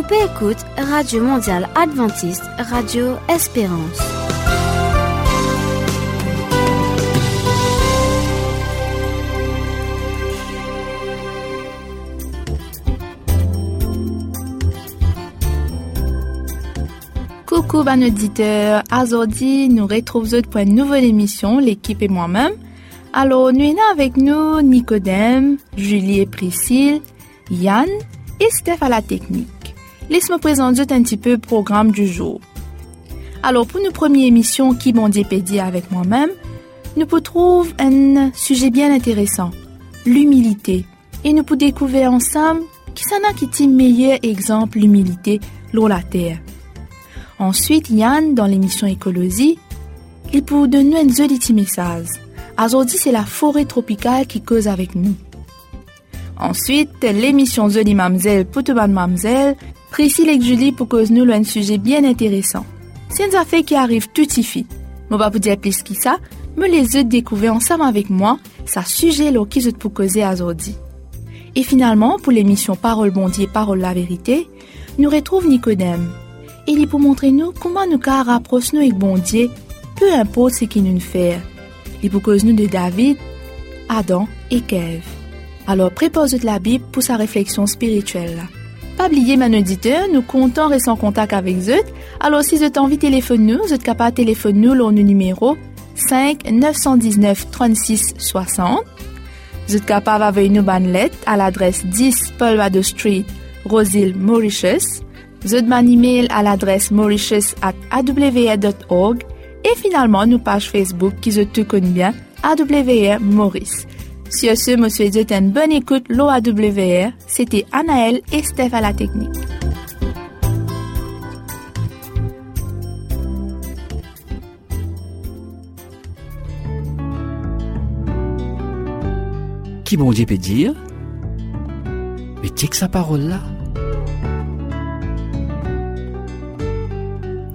Ou peut écoute Radio Mondiale Adventiste, Radio Espérance. Coucou ban auditeur, aujourd'hui nous retrouvons pour une nouvelle émission, l'équipe et moi-même. Alors nous avons avec nous Nicodème, Julie et Priscille, Yann et Steph à la technique. Laisse-moi présenter un petit peu le programme du jour. Alors pour nos première émission qui m'ont dépédié avec moi-même, nous pouvons trouver un sujet bien intéressant, l'humilité. Et nous pouvons découvrir ensemble qui s'en a qui est le meilleur exemple l'humilité l'eau la terre. Ensuite, Yann, dans l'émission Écologie, il peut donner un joli message. Aujourd'hui, c'est la forêt tropicale qui cause avec nous. Ensuite, l'émission Joli Mamzelle pour tout mamzelle, Priscille et Julie pour cause nous un sujet bien intéressant. C'est une affaire qui arrive tout ici. Je vais vous dire plus que ça, mais les autres découvrir ensemble avec moi, ça sujet là qui pour causer aujourd'hui. Et finalement, pour l'émission Parole Bondier, Parole la vérité, nous retrouve Nicodème il est pour montrer nous comment nous car rapprocher nous avec bon Dieu, peu importe ce qu'il nous fait. Il pour cause nous de David, Adam et Kev. Alors prépare la Bible pour sa réflexion spirituelle. Pas oublier, mon auditeur, nous comptons rester en contact avec eux. Alors si vous avez envie de téléphoner nous, vous êtes capable de téléphoner nous le numéro 5 919 36 60. Vous êtes capable de nous une lettre à l'adresse 10 Paul Street, Roseville, Mauritius. Vous un email à l'adresse mauritius.awr.org et finalement nos pages Facebook qui se tout connaissent bien, AWR Maurice. Sur ce, monsieur dit une bonne écoute, l'OAWR. C'était Anaël et Steph à la technique. Qui bon Dieu peut dire? Mais que sa parole là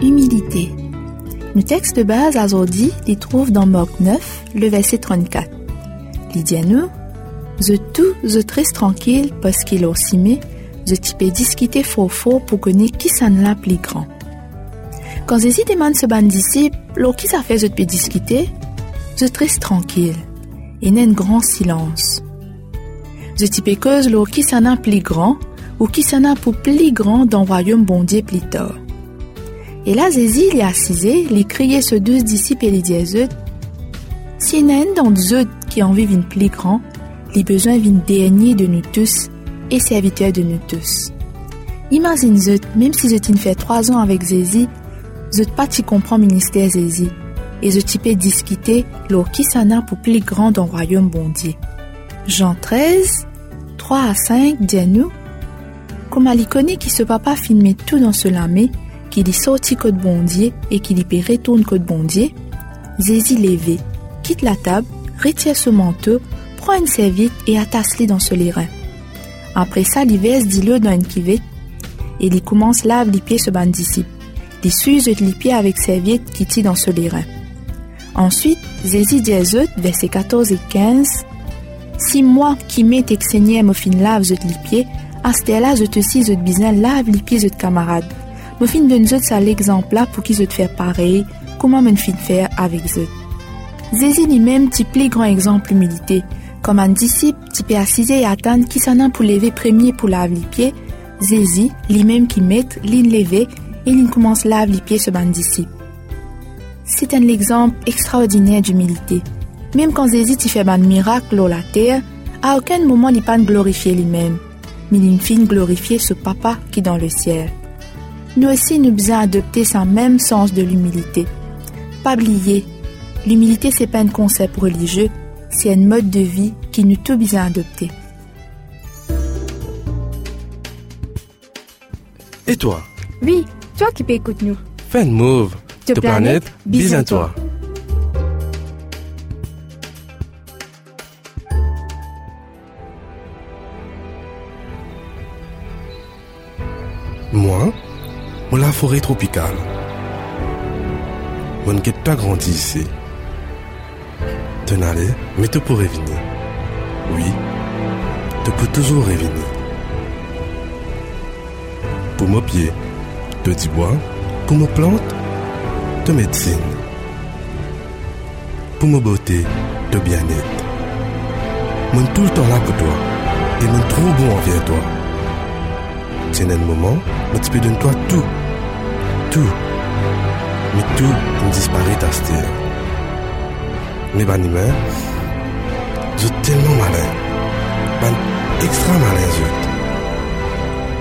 humilité. Le texte de base aujourd'hui les trouve dans Marc 9, le verset 34. Nous, Je tout, je très tranquille parce qu'il a aussi mis, je type discuter fort fort pour connaître qui s'en l'a plus grand. Quand Jésus demande ce ban disciple, qui ça fait je peux discuter, je très tranquille. Et n'a un grand silence. Je type cause l'eau qui s'en a plus grand ou qui s'en a pour plus grand dans le royaume bon Dieu plus tard. Et là, Zézi, il est assisé, il criait ce deux disciples et il dit à eux, si y a un dans eux qui en vivent une plus grand, les besoins viennent dernier de nous tous et serviteurs de nous tous. Imagine même si t'ai fait trois ans avec Zézi, je pas tu comprends ministère Zézi, et je t'y peux discuter l'or qui s'en a pour plus grand dans le royaume bondier? Jean 13, 3 à 5 dit à nous, comme Ali connaît qui se papa filmer tout dans ce lamé, qu'il y sorti code bondier et qu'il y retourne code bondier, Zézi levé, quitte la table, retire son manteau, prend une serviette et attache-les dans ce lirin. Après ça, il verse dit-le dans une cuvette et il commence lave les pieds ce ban disciple. Il suit les pieds avec serviette qui tient dans ce lirin. Ensuite, Zézi dit à versets 14 et 15, Si moi qui m'ai exigné me fin lave les pieds, à ce là je te suis je besoin lave les pieds de camarades. Me fin de nous ça l'exemple là pour qu'ils te faire pareil, comment me fin faire avec eux. Zézi lui-même type plus grand exemple humilité. Comme un disciple, type assisé et attendre qui s'en a pour lever premier pour laver les pieds, Zézi, lui-même qui met, l'in lever, et l'in commence laver les pieds ce ban disciple. C'est un exemple extraordinaire d'humilité. Même quand Zézi t'y fait un miracle sur la terre, à aucun moment il pas glorifier lui-même, mais il fin glorifier ce papa qui est dans le ciel nous aussi nous besoin adopter ce même sens de l'humilité. Pas oublier, l'humilité c'est pas un concept religieux, c'est un mode de vie qui nous tout besoin adopter. Et toi? Oui, toi qui peux écouter nous. Fais move. De planète, bisous à toi. Moi, la forêt tropicale. Mon ne pas grandi ici. Mais tu pourrais venir. Oui, tu peux toujours revenir. pour mon pied, de du bois, pour mes plantes, de médecine, pour ma beauté, de bien-être. Moi tout le temps là pour toi, et moi trop bon envers toi. C'est un moment, moi tu peux donner toi tout, tout, mais tout me disparaît à cette Mais ben humain, je tellement malin, ben extra malin je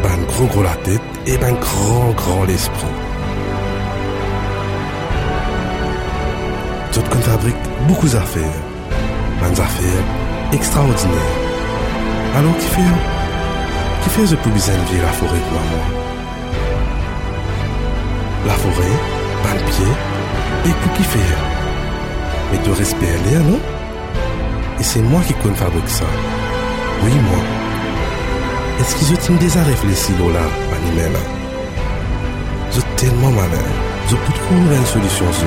ben gros gros la tête et ben grand grand l'esprit. Je te fabrique beaucoup d'affaires, ben affaires extraordinaires. Alors qui fait, qui fait je peux bien vivre la forêt pour moi. La forêt, le pied, et pour qui fait. De respect l'air, non? Et c'est moi qui connais fabrique ça. Oui, moi. Est-ce que je t'aime déjà réfléchi là, animal là? Je tellement malin. Je peux trouver une solution, je.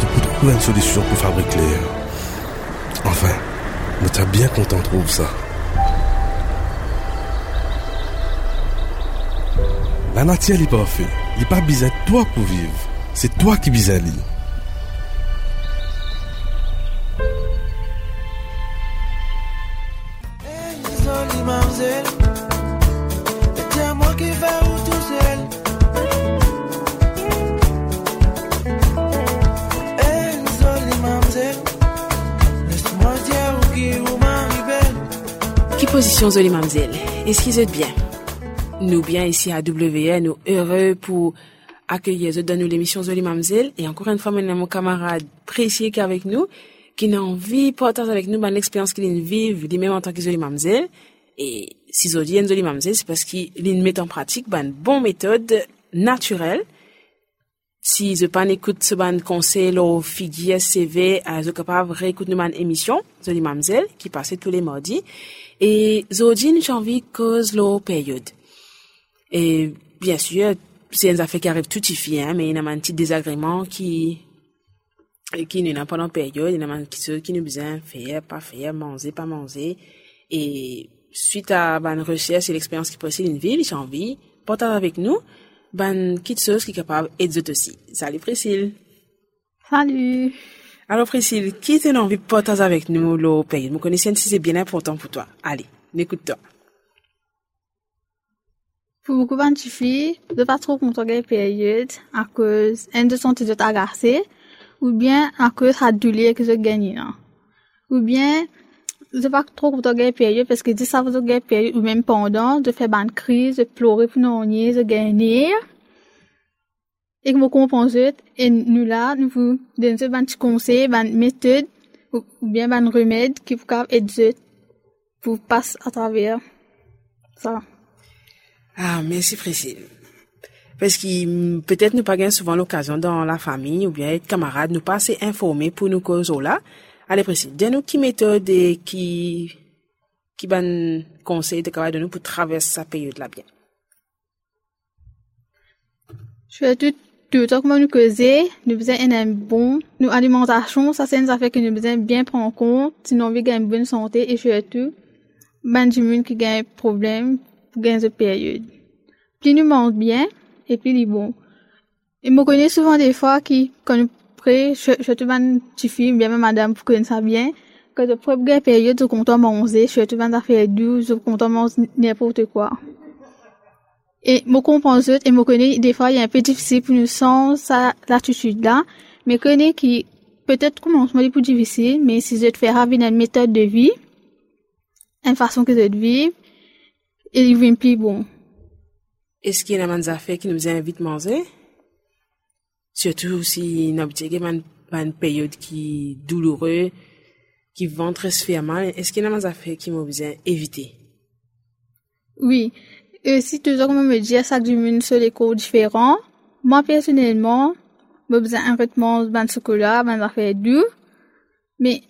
Je peux trouver une solution pour fabriquer. Enfin, je suis bien content de trouver ça. La nature n'est pas fait. Il n'est pas besoin de toi pour vivre. C'est toi qui besoin de lui. Qui position Zoli Mamzelle Est-ce qu'ils êtes bien Nous bien ici à WN, nous heureux pour accueillir dans nous l'émission Zoli Mamzelle. Et encore une fois, maintenant, mon camarade précieux qui est avec nous, qui n'a envie partager avec nous l'expérience qu'il vit, lui-même en tant que Zoli Mamzelle. Et si Zoli Zoli Mamzelle, c'est parce qu'il met en pratique ben, une bonne méthode naturelle si je pas écoute ce ban conseil au figuier CV, je suis capable réécouter une émission, Zoli Mamzelle, qui passait tous les mardis. Et Zodine, j'ai envie cause la période. Et bien sûr, c'est une affaire qui arrive tout y hein, mais il y a un petit désagrément qui, qui n'est pas la période, il y a un petit qui nous besoin faire, pas faire, manger, pas manger. Et suite à une recherche et l'expérience qui possède une ville, j'ai envie, partager avec nous, petite chose qui est capable d'aider aussi. Salut Priscille. Salut. Alors Priscille, qui t'a envie de partager avec nous le pays? Vous connaissez si c'est bien important pour toi. Allez, écoute-toi. Pour beaucoup de filles, de pas trop content de période à cause un de son agacé ou bien à cause de douleur que je gagne. Ou bien je pas trop content de période parce que si ça vous de période ou même pendant de faire une crise, de pleurer pour non de gagner et que vous compensez et nous là nous vous donnons un petit conseil, une méthode ou bien un remède qui vous aider pour passer à travers ça. Ah, merci Priscille. Parce que peut-être nous pas souvent l'occasion dans la famille ou bien être camarades, nous pas assez informés pour nous causer là. Allez Priscille, dis-nous qui méthode et qui qui ban conseil de de nous pour traverser cette période là bien. Je vais tout tout comme nous causer, nous besoin un bon, nous alimentation, ça c'est une affaire que nous besoin bien prendre en compte, sinon on veut gagner une bonne santé et surtout, ben du monde qui gagne problème pour gagner cette période. Plus nous mange bien, et plus il est bon. Et me connais souvent des fois qui, quand nous prêt, je, je te fille, bien madame, pour connaître ça bien, que de première période, je compte manger, je te vends faire douce, je compte manger n'importe quoi. Et me comprends et me connais, des fois, il est un peu difficile pour nous sans ça, l'attitude là, mais connais qui, peut-être commencement est plus difficile, mais si je te fais une méthode de vie, une façon que je te vivre, il vient plus bon. Est-ce qu'il y a des affaires qui nous invitent à manger? Surtout si nous avons une période qui est douloureuse, qui vont très se faire mal. Est-ce qu'il y a des affaires qui m'ont besoin d'éviter? Oui. Et si toujours comme me dire ça du monde sur les cours différents, moi personnellement, j'ai besoin un vêtement de chocolat, de affaires doux. Mais,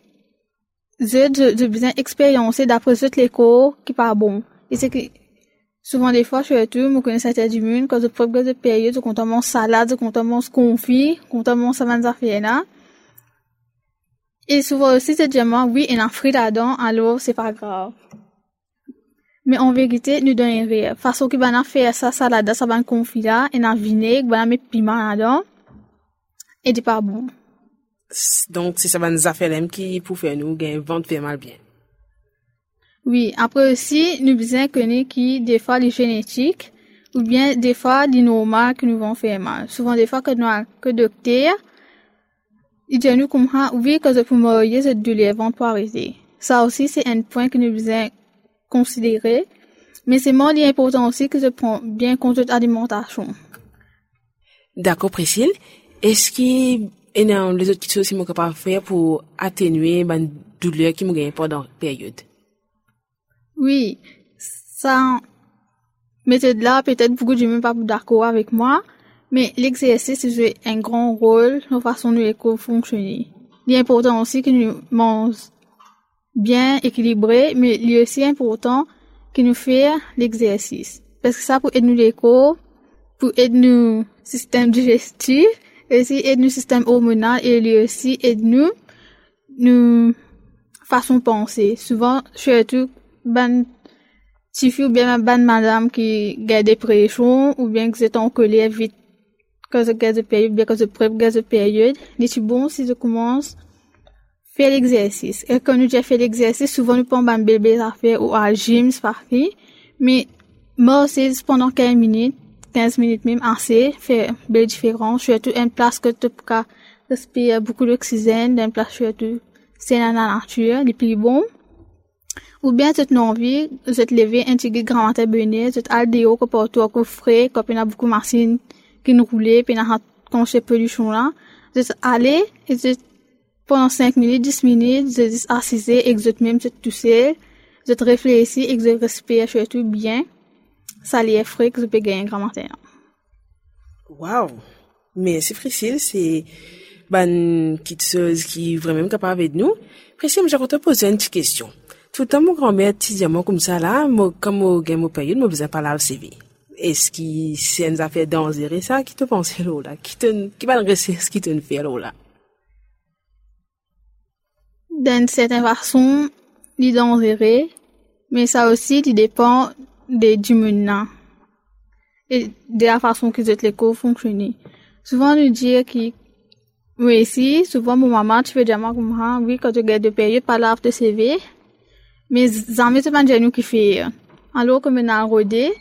j'ai besoin d'expériencer d'après les cours qui pas bon. Et c'est que, souvent des fois, je suis tout, je connais cette du monde, quand je prends de période, je compte mon salade, je compte mon confit, mon savane affaires là. Et souvent aussi, c'est dire, oui, il y a un fruit là-dedans, alors c'est pas grave. Mais en vérité, nous donnons rien. Façon que va faire ça salade, ça va confit là, et dans vinaigre, va mettre piment là-dedans. Et c'est pas bon. Donc, c'est ça faire qui pour faire nous gagner vente faire mal bien. Oui, après aussi, nous besoin connaître qui, des fois, les génétiques, ou bien, des fois, les normales qui nous vont faire mal. Souvent, des fois, que nous, que docteur, il dit nous comme ça, oui, que je peux mourir, cette douleur pour arrêter. Ça aussi, c'est un point que nous besoin considérer. Mais c'est moins important aussi que je prends bien compte de l'alimentation. D'accord, Priscille. Est-ce qu'il y a les autres choses sont capables de faire pour atténuer la douleur qui me pendant la période? Oui, ça, méthode là, peut-être beaucoup de gens pas d'accord avec moi, mais l'exercice joue un grand rôle dans la façon dont l'école fonctionne. Il est important aussi que nous mangeons bien équilibré, mais il est aussi important que nous fassions l'exercice. Parce que ça pour aider l'école, pour aider nous système digestif, et aussi aider nous système hormonal, et il aussi aider nous, nous façon penser. Souvent, surtout, ben, si ou bien ben madame qui a des pressions, ou bien que c'est en colère vite, que je gagne de période, bien que je prépare de période, est bon si je commence faire l'exercice. Et quand nous déjà fait l'exercice, souvent nous prenons un bébé à faire ou à gym, parti. Mais, moi aussi, pendant 15 minutes, 15 minutes même, assez, fait une belle différence. Surtout, une place que tu peux respirer beaucoup d'oxygène, une place surtout, c'est dans la nature, les plus bon. Ou bien, tu envie, de te lever, petit grand matin bonnet, tu as des hauts que pour que frais, y a beaucoup de machines qui nous puis il y a quand je pollution là. Tu aller, et tu pendant 5 minutes, 10 minutes, je dis et que même tout seul, je te et que je respire surtout bien. Ça les frais que je peux gagner grand matin. Wow! Mais c'est facile, c'est une petite chose qui vraiment capable de nous. Priscille, je vais te poser une petite question. Tout mon grand-mère moi comme ça là, moi, comme je gagne mon période, je besoin pas la CV. Est-ce que c'est une affaire dangereuse ça qui te pense là, qui te, qui va rester ce qui te fait là? d'une certaine façon, il dangereux, mais ça aussi, il dépend de, du monde et de la façon que les cours fonctionnent. Souvent, nous dire que, oui, si, souvent, mon maman, tu fais déjà ça, oui, quand tu gagnes de période, pas l'art de CV, mais jamais c'est pas nous qui fait. Alors que maintenant, rodé,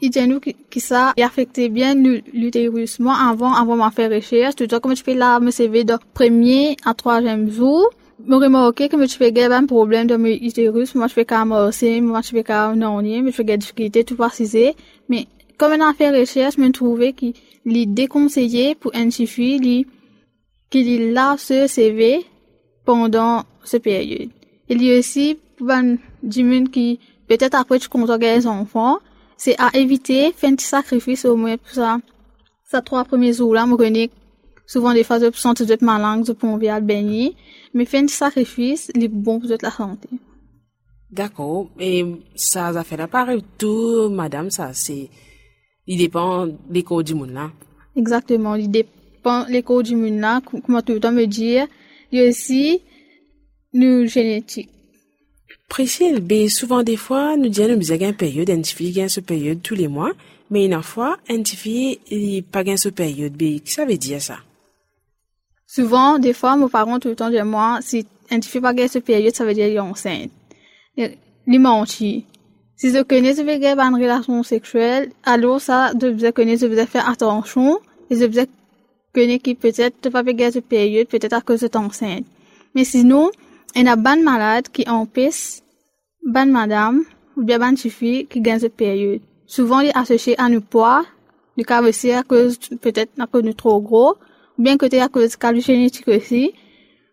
il dit nous que ça affectait bien l'utérus. Moi, avant, avant de faire recherche, tout comme tu fais là, me CV de premier à troisième jour, me remarqué que je fais un problème dans mes utérus, moi je fais quand aussi, moi je fais quand non, mais je fais des difficultés tout préciser. Mais comme on a fait recherche, je trouvé qu'il est déconseillé pour un fille qu'il lave ce CV pendant cette période. Il y a aussi pour un qui peut-être après tu comptes les enfants, c'est à éviter faire un petit sacrifice au moins pour ça. Ça trois premiers jours là, me connais souvent des fois je sens de malade, je peux envie baigner mais faire un sacrifice, il est bon pour la santé. D'accord. Et ça, ça fait la tout, madame, ça, c'est, il dépend des codes du monde là. Exactement. Il dépend des codes du monde là, comme tout le temps me dire. Il y a aussi, nous, génétique. Priscille, ben, souvent des fois, nous disons, nous avons une période, une fille gagne ce période tous les mois, mais une fois, une fille, il pas gagne ce période, qu'est-ce que ça veut dire ça? Souvent, des fois, mes parents tout le temps disent moi, si un fille pas cette période, ça veut dire qu'il est enceinte. Les mentir. Si je connais ce que une relation sexuelle, alors ça, connaître, je dois faire attention, et je dois connaître qui peut-être pas faire cette période, peut-être à cause de enceinte. Mais sinon, il y a bonne malade qui empêche bonne madame, ou bien bonne fille qui gagne cette période. Souvent, il est associé à nos poids, du cas aussi à cause, peut-être à cause de trop gros, ou bien côté à cause de génétique aussi,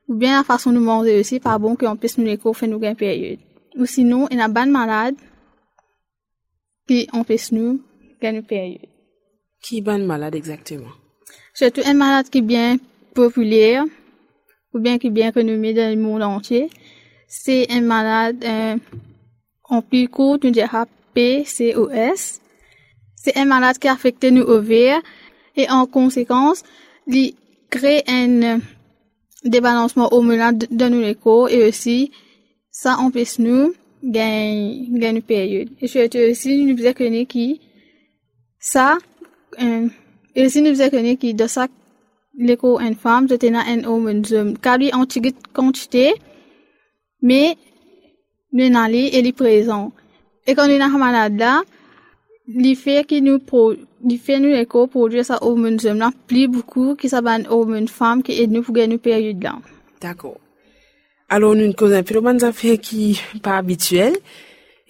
ou bien la façon de manger aussi, pas bon qu'on puisse nous les faire nous une période. Ou sinon, il y a bonne malade qui empêche nous gagner une période. Qui bonne malade exactement? Surtout un malade qui est bien populaire, ou bien qui est bien renommé dans le monde entier. C'est un malade, euh, en plus court, nous dirait PCOS. C'est un malade qui affecte nos ovaires et en conséquence, il crée un débalancement hormonal dans nos corps et aussi ça empêche nous gen une période. Et je aussi, nous connaître qui, ça, euh, et aussi nous faisons connaître qui, de ça, l'écho une femme, je tenais un homme, car lui, en tigit quantité, mais, n'allons, et est présent. Et quand nous avons malade là, li fait qui nous pro, li fait nous écho produire ça homme, homme là, plus beaucoup, qui ça ban homme, une femme, qui aide nous pour gagner une période là. D'accord. Alors, nous causons un peu de affaires qui pas habituelles.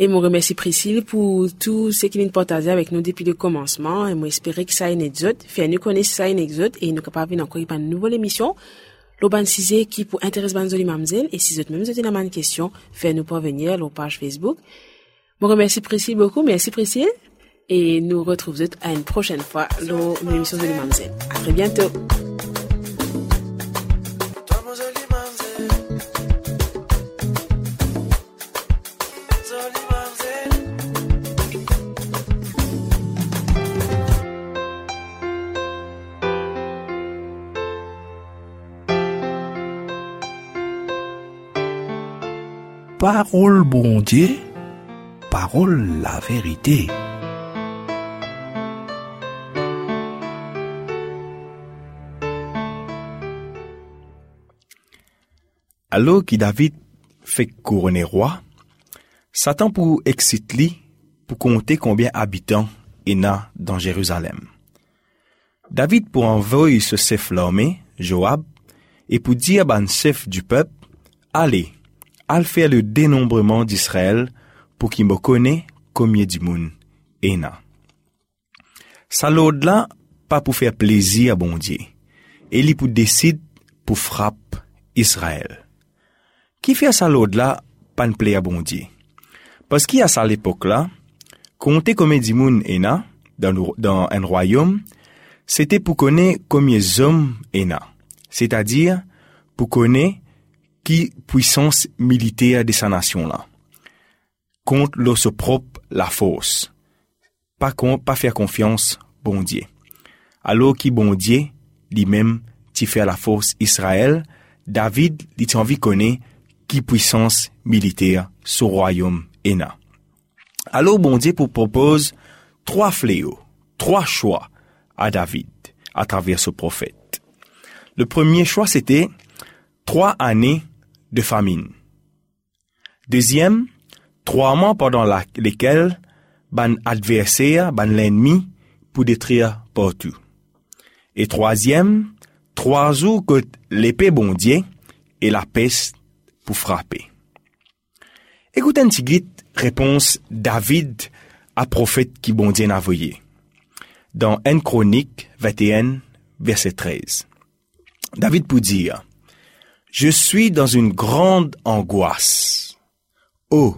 Et je remercie Priscille pour tout ce qu'il nous partagé avec nous depuis le commencement. Et moi, que ça a une exode. Fait nous connaître ça une exode et nous capable encore une nouvelle émission. L'Oban 6 qui pour intéresse Banzoli Mamzel. Et si vous êtes même avez une question, faites nous parvenir à la page Facebook. Je remercie Priscille beaucoup. Merci Priscille. Et nous retrouvons à une prochaine fois dans l'émission de Mamzel. À très bientôt. Parole bon Dieu, parole la vérité. Alors que David fait couronner roi, Satan pour exciter pour compter combien habitants il y a dans Jérusalem. David pour envoyer ce chef l'armée, Joab, et pour dire à chef du peuple, allez, al faire le dénombrement d'Israël pour qu'il me connaisse combien du monde ena. Ça là pas pour faire plaisir à bon Dieu. Et il pour décide pour frapper Israël. Qui fait ça là pas ne plaît à bon? Parce qu'à ça l'époque là, compter combien du monde ena dans, un royaume, c'était pour connaître combien d'hommes ena. C'est-à-dire, pour connaître qui puissance militaire de sa nation-là. Contre leur propre la force. Pas, pas faire confiance, bon Dieu. Alors qui bon Dieu, lui-même, tu fait la force Israël, David, il t'a envie connaître qui puissance militaire ce royaume Ena. Alors bon Dieu pour propose trois fléaux, trois choix à David à travers ce prophète. Le premier choix c'était trois années de famine. Deuxième, trois mois pendant lesquels ban adversaire, ban l'ennemi, pour détruire partout. Et troisième, trois jours que l'épée bondier et la peste pour frapper. Écoutez un petit réponse David à prophète qui bondier n'a envoyé. Dans 1 Chronique 21, verset 13. David pour dire, je suis dans une grande angoisse. Oh,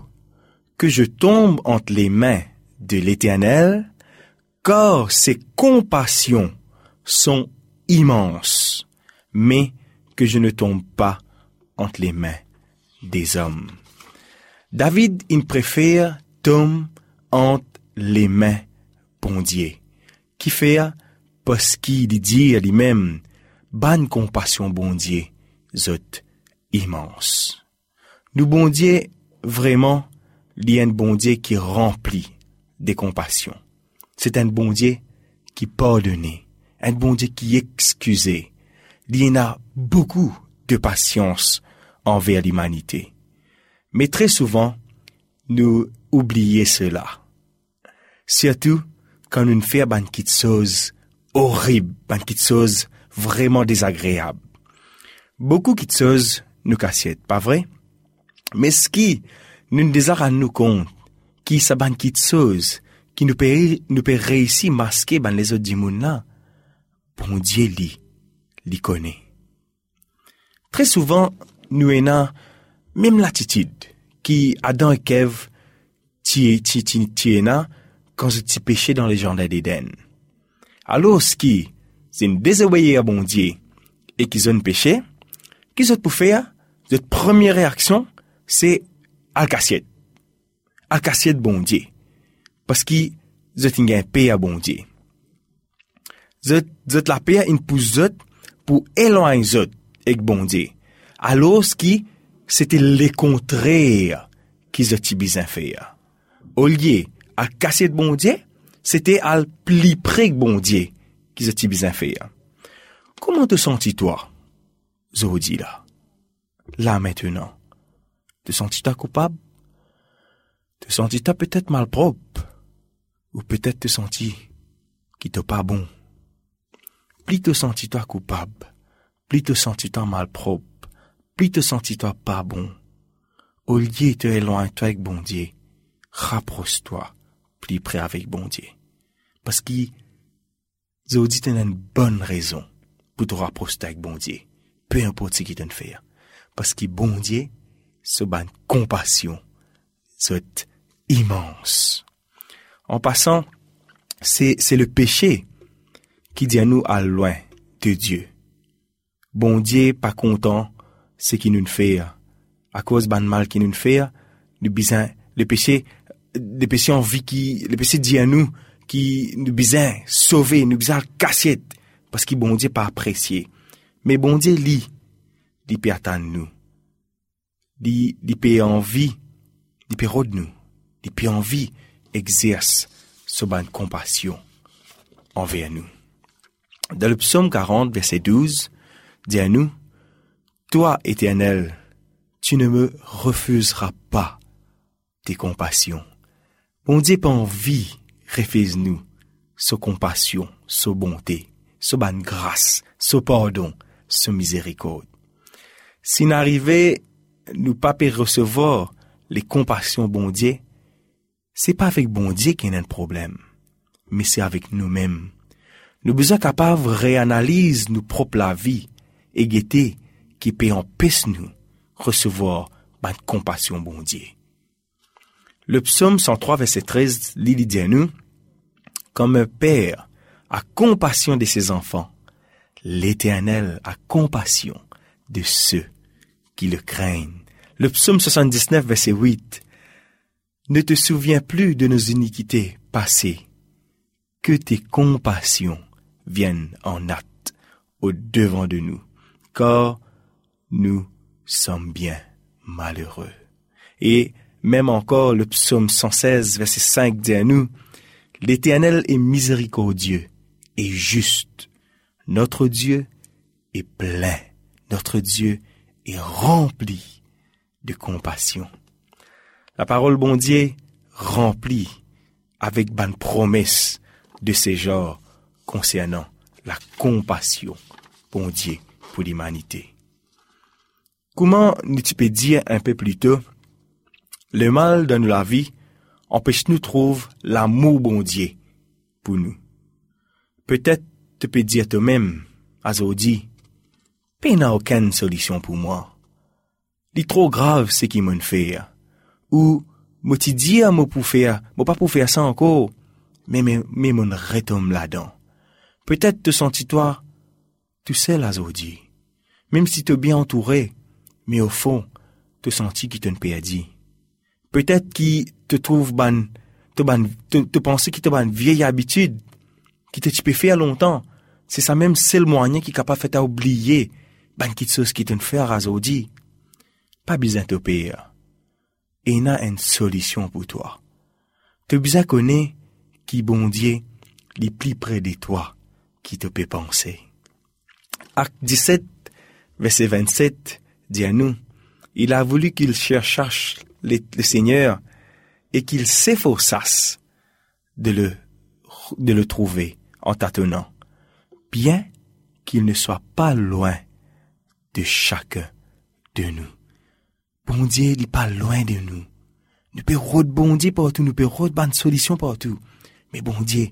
que je tombe entre les mains de l'Éternel, car ses compassions sont immenses, mais que je ne tombe pas entre les mains des hommes. David, il préfère tomber entre les mains bondier, qui fait parce qu'il dit à lui-même, bonne compassion bondier, zot immense. Nous bon Dieu, vraiment, il y a un bon Dieu qui remplit des compassions. C'est un bon Dieu qui pardonne, un bon Dieu qui excuse. Il y en a beaucoup de patience envers l'humanité. Mais très souvent, nous oublions cela. Surtout quand nous faisons une petite chose horrible, une petite chose vraiment désagréable. Beaucoup de choses nous cassent, pas vrai? Mais ce qui nous désire nous compte, qui sa ban de choses, qui nous peut, nous peut réussir masquer dans les autres là, bon Dieu li, li connaît. Très souvent, nous avons même l'attitude qui Adam et Kev ti quand tu péché dans les jardins d'Éden. Alors ce qui c'est une désobéir à bon Dieu et qu'ils ont péché, Qu'est-ce que pour faire? Votre première réaction, c'est Al-Kassiet. Al-Kassiet bon Dieu. Parce que vous êtes un paix à bon Dieu. Vous êtes la paix une pousse pour éloigner vous avec bon Dieu. Alors, ce qui, c'était le contraire qui ze ti bizin fè ya. Au lieu à casser de bon c'était à pli près que bon Dieu qui ze ti bizin fè ya. Comment te sens-tu toi, Zodi là? Là maintenant. Te toi coupable? Te toi peut-être malpropre? Ou peut-être te sens-tu qui te pas bon? Plus te toi coupable? Plus te toi malpropre? Plus te toi pas bon? Au lieu te éloigner-toi avec bon Dieu, rapproche-toi plus près avec bon Dieu. Parce que Zodi a une bonne raison pour te rapprocher avec bon Dieu. Peu importe ce qu'il t'en fait. Parce que bon Dieu, ce ban compassion, c'est immense. En passant, c'est, c'est le péché qui dit à nous à loin de Dieu. Bon Dieu pas content ce qu'il nous fait à cause ban mal qu'il nous fait, nous besoin le péché le péché en vie qui le péché dit à nous qui nous besoin sauver, nous besoin cassette parce que bon Dieu pas apprécié. Mais bon Dieu lit, il peut attendre nous. Il, peut envie, il peut de nous. Il envie exerce ce ban compassion envers nous. Dans le psaume 40, verset 12, dit à nous, Toi, éternel, tu ne me refuseras pas tes compassions. Bon Dieu pas envie, refuse-nous, ce compassion, ce bonté, ce ban grâce, ce pardon, ce miséricorde. Si n'arrivait nous pas recevoir les compassions bon Dieu, c'est pas avec bon Dieu qu'il y a un problème, mais c'est avec nous-mêmes. Nous besoin capables réanalyse nos propres la vie et guetter qui peut empêcher nous recevoir la compassion bon Dieu. Le psaume 103 verset 13 lit dit à nous, comme un père a compassion de ses enfants, l'éternel a compassion de ceux qui le craignent. Le psaume 79 verset 8, ne te souviens plus de nos iniquités passées, que tes compassions viennent en acte au devant de nous, car nous sommes bien malheureux. Et même encore le psaume 116, verset 5 dit à nous, L'Éternel est miséricordieux et juste. Notre Dieu est plein. Notre Dieu est rempli de compassion. La parole bon Dieu remplie avec bonne promesse de ces genres concernant la compassion bon Dieu pour l'humanité. Comment nous peux dire un peu plus tôt, le mal dans la vie empêche nous trouver l'amour bon Dieu pour nous. Peut-être tu peux dire toi-même, Azodi, pas n'a aucune solution pour moi. C'est trop grave ce qui m'en fait. Ou, moi tu dis à moi pour faire, moi pas pour faire ça encore, mais mais, mais mon retombe là-dedans. Peut-être te sens-toi tout seul, Azodi. Même si tu es bien entouré, mais au fond, te sens qui te perdu. Peut-être qui te trouve ban, te ban, te, penser qui te vieille habitude, qui te tu peux faire longtemps? C'est ça même seul moyen qui est capable de faire oublier ban qui chose qui te à Azodi. Pas besoin de payer. Et il y a une solution pour toi. Tu besoin connaître qui bon Dieu, les plus près de toi, qui te peut penser. Acte 17, verset 27, dit à nous, il a voulu qu'il cherchât le, le Seigneur et qu'il s'efforçasse de le, de le trouver en tâtonnant, bien qu'il ne soit pas loin de chacun de nous. Bon Dieu, il n'est pas loin de nous. Nous pouvons bon Dieu partout, nous pouvons bonne solution partout. Mais bon Dieu,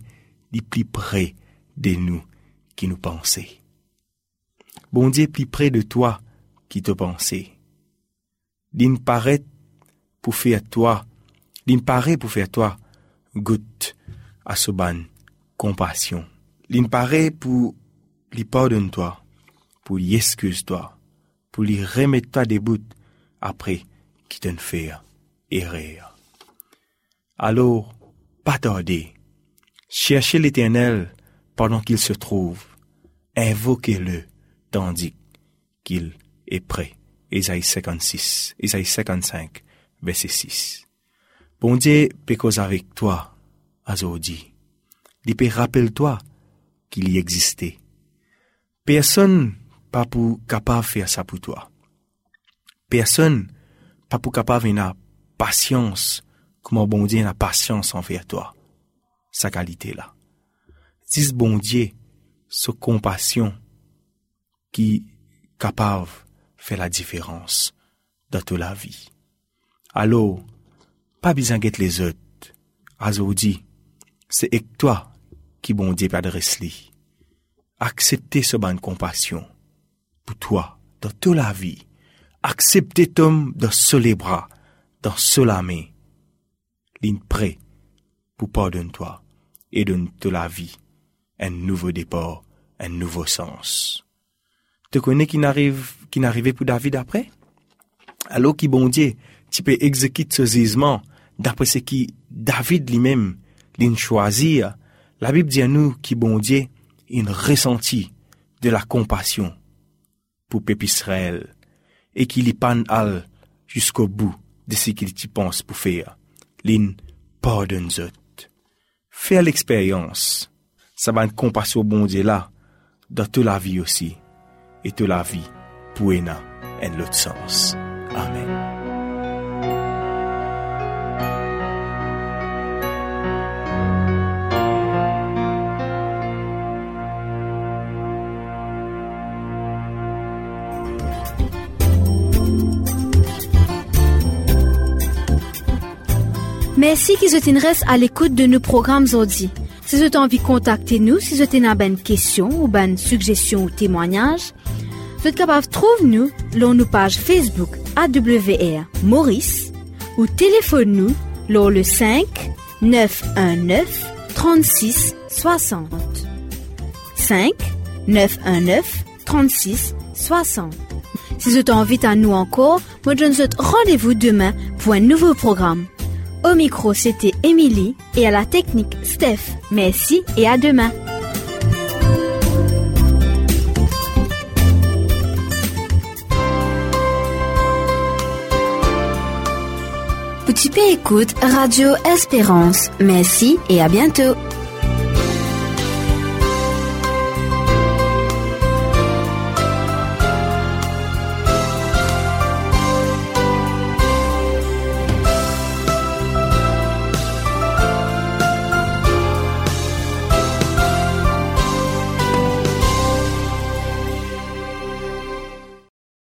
il est plus près de nous qui nous pensait. Bon Dieu, plus près de toi qui te pensait. Il paraît pour faire toi, il paraît pour faire toi, goutte à ce ban, compassion. Il paraît pour lui pardonner toi, pour lui excuse toi, pour lui remettre toi des bouts après qui te fait erreur. Alors, pas tarder, cherchez l'éternel pendant qu'il se trouve, invoquez-le tandis qu'il est prêt. Ésaïe 56, Ésaïe 55, verset 6. Bon Dieu causer avec toi, aujourd'hui. Il peut ki li egziste. Person pa pou kapav fè sa pou toa. Person pa pou kapav en a pasyans kouman bondye en a pasyans an fè toa. Sa kalite la. Dis bondye so kompasyon ki kapav fè la diferans datou la vi. Alo, pa bizan get le zot. Azo di, se ek toa qui bon Dieu adresse li. Acceptez ce ban compassion pour toi dans toute la vie. Acceptez Tom dans ce les bras, dans ce la main. Ligne prêt pour pardonner toi et donner toute la vie un nouveau départ, un nouveau sens. Te connais qui n'arrive, qui n'arrivait pour David après? Alors qui bon Dieu, tu peux exécuter ce jugement d'après ce qui David lui-même l'a choisi. La Bib diyan nou ki bon diye in resenti de la kompasyon pou pep Israel e ki li pan al jisko bou de se ki li ti pans pou feya. Lin pardon zot. Fè l'eksperyans, sa ban kompasyon bon diye la dan te la vi osi e te la vi pou ena en lot sens. Amen. Merci qu'ils reste à l'écoute de nos programmes audits. Si vous avez envie de contacter nous, si vous avez une question ou une suggestion ou témoignage, vous êtes capable de trouver nous sur nos pages Facebook AWR Maurice ou téléphone nous sur le 5 919 36 60. 5 919 36 60. Si vous avez envie à nous encore, moi je vous rendez-vous demain pour un nouveau programme. Au micro, c'était Émilie et à la technique, Steph. Merci et à demain. Petit P écoute Radio Espérance. Merci et à bientôt.